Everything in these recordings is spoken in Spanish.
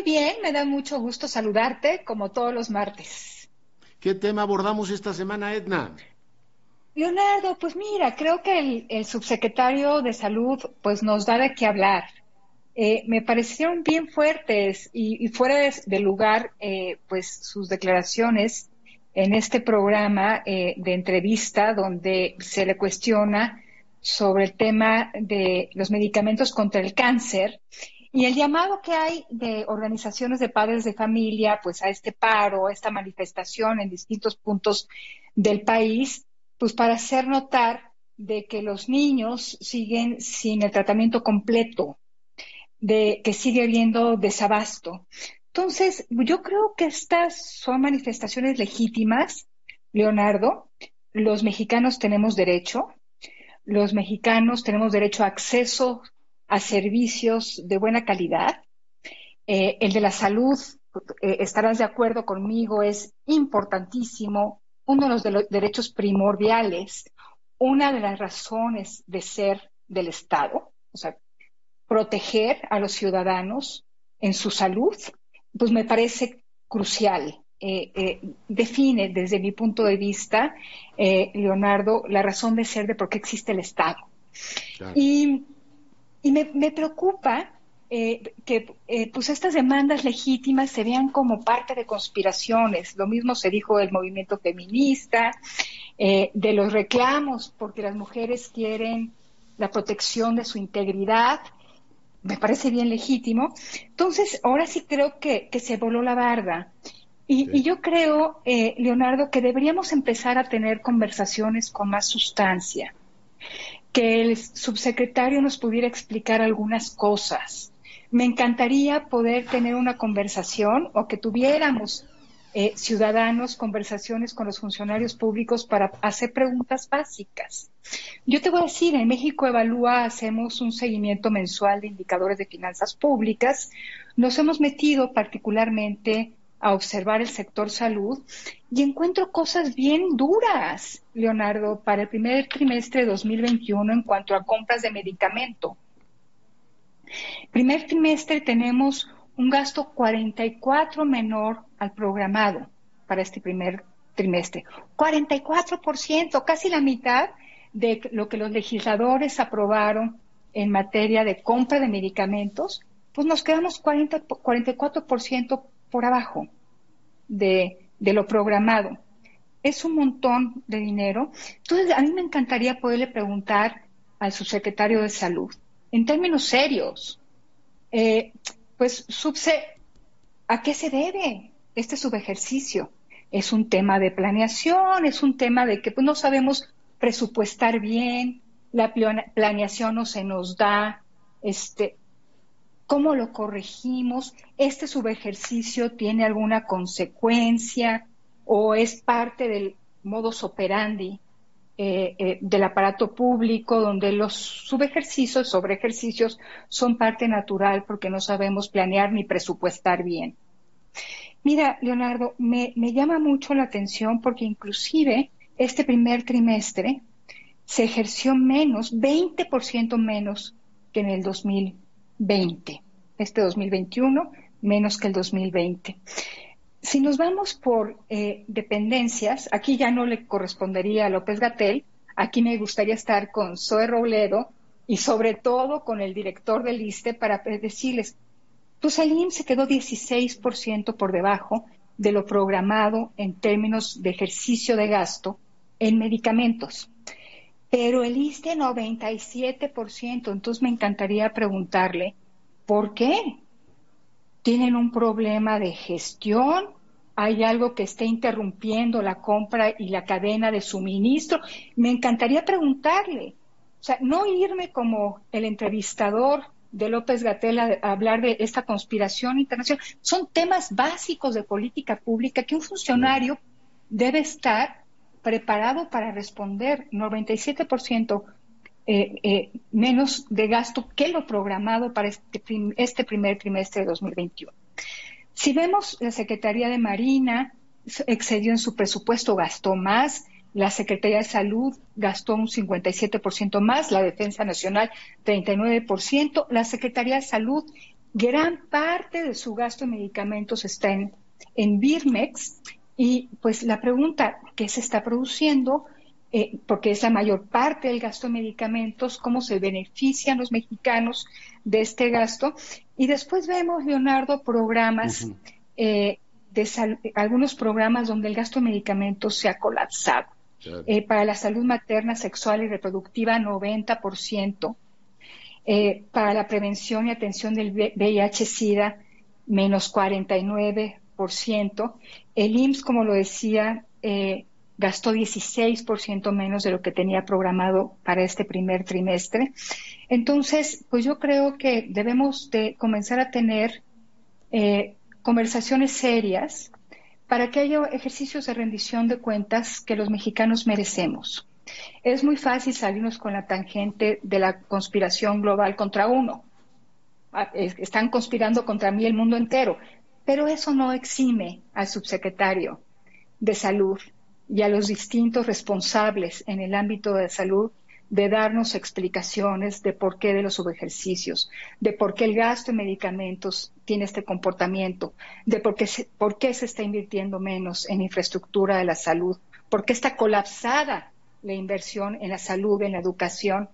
muy bien, me da mucho gusto saludarte como todos los martes. ¿Qué tema abordamos esta semana, Edna? Leonardo, pues mira, creo que el, subsecretario de Salud pues nos da de qué hablar. Eh, me parecieron bien fuertes y, fuera de, lugar eh, pues sus declaraciones en este programa eh, de entrevista donde se le cuestiona sobre el tema de los medicamentos contra el cáncer y el llamado que hay de organizaciones de padres de familia, pues a este paro, a esta manifestación en distintos puntos del país, pues para hacer notar de que los niños siguen sin el tratamiento completo, de que sigue habiendo desabasto. Entonces, yo creo que estas son manifestaciones legítimas, Leonardo. Los mexicanos tenemos derecho, los mexicanos tenemos derecho a acceso a servicios de buena calidad. Eh, el de la salud, eh, estarás de acuerdo conmigo, es importantísimo, uno de los derechos primordiales, una de las razones de ser del Estado, o sea, proteger a los ciudadanos en su salud, pues me parece crucial. Eh, define desde mi punto de vista, Leonardo, la razón de ser de por qué existe el Estado. Y y me, preocupa eh, que eh, pues estas demandas legítimas se vean como parte de conspiraciones. Lo mismo se dijo del movimiento feminista, eh, de los reclamos porque las mujeres quieren la protección de su integridad. Me parece bien legítimo. Entonces, ahora sí creo que, se voló la barda. Y, y yo creo, Leonardo, que deberíamos empezar a tener conversaciones con más sustancia que el subsecretario nos pudiera explicar algunas cosas. Me encantaría poder tener una conversación o que tuviéramos eh, ciudadanos conversaciones con los funcionarios públicos para hacer preguntas básicas. Yo te voy a decir, en México Evalúa hacemos un seguimiento mensual de indicadores de finanzas públicas. Nos hemos metido particularmente a observar el sector salud y encuentro cosas bien duras, Leonardo, para el primer trimestre de 2021 en cuanto a compras de medicamento. Primer trimestre tenemos un gasto 44 menor al programado para este primer trimestre. 44%, casi la mitad de lo que los legisladores aprobaron en materia de compra de medicamentos, pues nos quedamos 40, 44% por abajo de, lo programado. Es un montón de dinero. Entonces, a mí me encantaría poderle preguntar al subsecretario de Salud, en términos serios, eh, pues, subse, ¿a qué se debe este subejercicio? Es un tema de planeación, es un tema de que pues, no sabemos presupuestar bien, la planeación no se nos da, este, ¿Cómo lo corregimos? ¿Este subejercicio tiene alguna consecuencia o es parte del modus operandi eh, eh, del aparato público donde los subejercicios, sobreejercicios son parte natural porque no sabemos planear ni presupuestar bien? Mira, Leonardo, me, me llama mucho la atención porque inclusive este primer trimestre se ejerció menos, 20% menos que en el 2000 20, este 2021 menos que el 2020. Si nos vamos por eh, dependencias, aquí ya no le correspondería a López Gatel, aquí me gustaría estar con Zoe Robledo y sobre todo con el director del ISTE para decirles, pues el se quedó 16% por debajo de lo programado en términos de ejercicio de gasto en medicamentos. Pero el ISTE 97%, entonces me encantaría preguntarle, ¿por qué? ¿Tienen un problema de gestión? ¿Hay algo que esté interrumpiendo la compra y la cadena de suministro? Me encantaría preguntarle, o sea, no irme como el entrevistador de López Gatela a hablar de esta conspiración internacional. Son temas básicos de política pública que un funcionario debe estar preparado para responder 97% eh, eh, menos de gasto que lo programado para este, este primer trimestre de 2021. Si vemos la Secretaría de Marina excedió en su presupuesto, gastó más, la Secretaría de Salud gastó un 57% más, la Defensa Nacional 39%, la Secretaría de Salud Gran parte de su gasto en medicamentos está en, en Birmex y pues la pregunta, ¿qué se está produciendo? Eh, porque es la mayor parte del gasto en medicamentos, cómo se benefician los mexicanos de este gasto. Y después vemos, Leonardo, programas, eh, de algunos programas donde el gasto en medicamentos se ha colapsado. Eh, para la salud materna, sexual y reproductiva, 90%. Eh, para la prevención y atención del VIH-Sida, menos 49%. El IMSS, como lo decía, eh, gastó 16% menos de lo que tenía programado para este primer trimestre. Entonces, pues yo creo que debemos de comenzar a tener eh, conversaciones serias para que haya ejercicios de rendición de cuentas que los mexicanos merecemos. Es muy fácil salirnos con la tangente de la conspiración global contra uno. Ah, están conspirando contra mí el mundo entero, pero eso no exime al subsecretario de salud y a los distintos responsables en el ámbito de salud de darnos explicaciones de por qué de los subejercicios, de por qué el gasto en medicamentos tiene este comportamiento, de por qué se, está invirtiendo menos en infraestructura de la salud, por qué está colapsada la inversión en la salud, en la educación.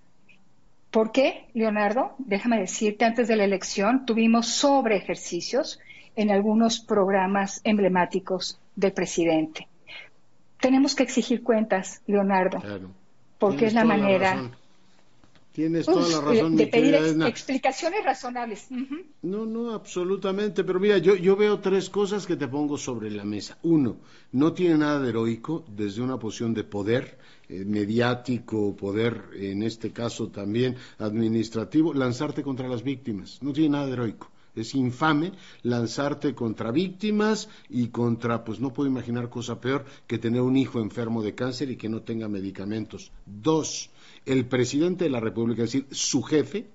¿Por qué, Leonardo? Déjame decirte, antes de la elección tuvimos sobre ejercicios en algunos programas emblemáticos del presidente tenemos que exigir cuentas, Leonardo, porque es la manera. Tienes toda la razón, de, pedir explicaciones razonables. No, no, absolutamente. Pero mira, yo, yo veo tres cosas que te pongo sobre la mesa. Uno, no tiene nada de heroico desde una posición de poder eh, mediático, poder, en este caso también administrativo, lanzarte contra las víctimas. No tiene nada de heroico. Es infame lanzarte contra víctimas y contra, pues no puedo imaginar cosa peor que tener un hijo enfermo de cáncer y que no tenga medicamentos. Dos, el presidente de la República, es decir, su jefe,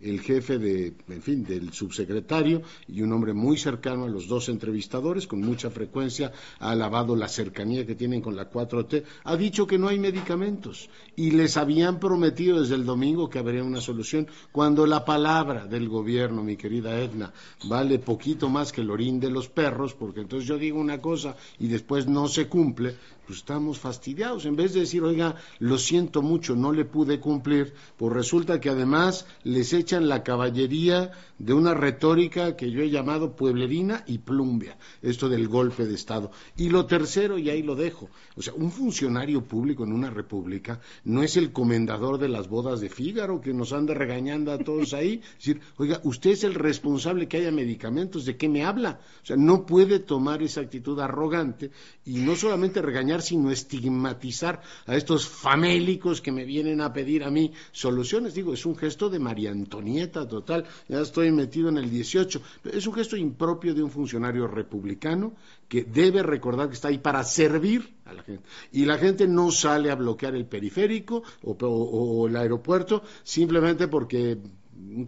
el jefe de, en fin, del subsecretario y un hombre muy cercano a los dos entrevistadores, con mucha frecuencia ha alabado la cercanía que tienen con la 4T, ha dicho que no hay medicamentos y les habían prometido desde el domingo que habría una solución. Cuando la palabra del gobierno, mi querida Edna, vale poquito más que el orín de los perros, porque entonces yo digo una cosa y después no se cumple, pues estamos fastidiados. En vez de decir, oiga, lo siento mucho, no le pude cumplir, pues resulta que además les echan la caballería de una retórica que yo he llamado pueblerina y plumbia, esto del golpe de Estado. Y lo tercero, y ahí lo dejo, o sea, un funcionario público en una república no es el comendador de las bodas de Fígaro que nos anda regañando a todos ahí. Es decir, oiga, usted es el responsable que haya medicamentos, ¿de qué me habla? O sea, no puede tomar esa actitud arrogante y no solamente regañar sino estigmatizar a estos famélicos que me vienen a pedir a mí soluciones. Digo, es un gesto de María Antonieta total, ya estoy metido en el 18, es un gesto impropio de un funcionario republicano que debe recordar que está ahí para servir a la gente. Y la gente no sale a bloquear el periférico o el aeropuerto simplemente porque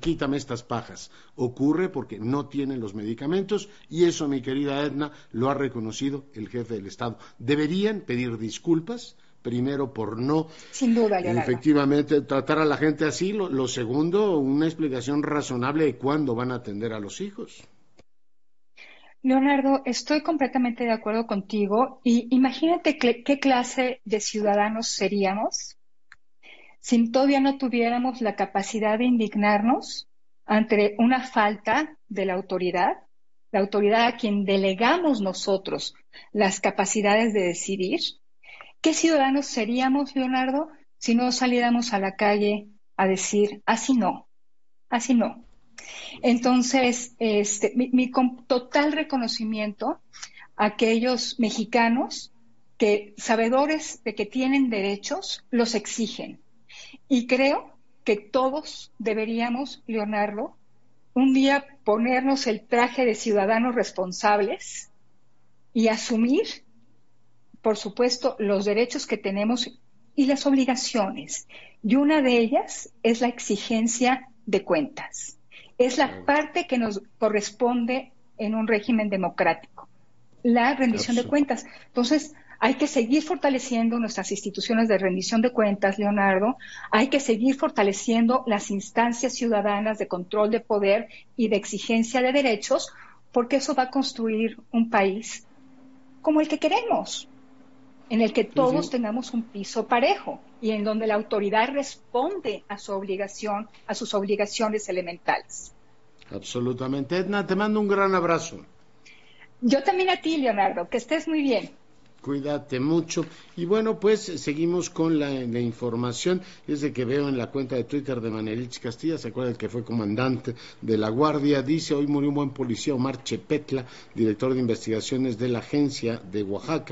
quítame estas pajas. Ocurre porque no tienen los medicamentos y eso, mi querida Edna, lo ha reconocido el jefe del Estado. Deberían pedir disculpas, primero por no Sin duda, efectivamente tratar a la gente así, lo, segundo, una explicación razonable de cuándo van a atender a los hijos. Leonardo, estoy completamente de acuerdo contigo y imagínate qué clase de ciudadanos seríamos si todavía no tuviéramos la capacidad de indignarnos ante una falta de la autoridad, la autoridad a quien delegamos nosotros las capacidades de decidir, ¿qué ciudadanos seríamos, Leonardo, si no saliéramos a la calle a decir, así no, así no? Entonces, este, mi, mi total reconocimiento a aquellos mexicanos que, sabedores de que tienen derechos, los exigen y creo que todos deberíamos, Leonardo, un día ponernos el traje de ciudadanos responsables y asumir, por supuesto, los derechos que tenemos y las obligaciones. Y una de ellas es la exigencia de cuentas. Es la parte que nos corresponde en un régimen democrático, la rendición de cuentas. Entonces, Hay que seguir fortaleciendo nuestras instituciones de rendición de cuentas, Leonardo. Hay que seguir fortaleciendo las instancias ciudadanas de control de poder y de exigencia de derechos, porque eso va a construir un país como el que queremos, en el que todos tengamos un piso parejo y en donde la autoridad responde a su obligación, a sus obligaciones elementales. Absolutamente. Edna, te mando un gran abrazo. Yo también a ti, Leonardo, que estés muy bien. Cuídate mucho. Y bueno, pues seguimos con la, información. Desde que veo en la cuenta de Twitter de Manerich Castilla, se acuerda que fue comandante de la Guardia, dice, hoy murió un buen policía, Omar Chepetla, director de investigaciones de la agencia de Oaxaca.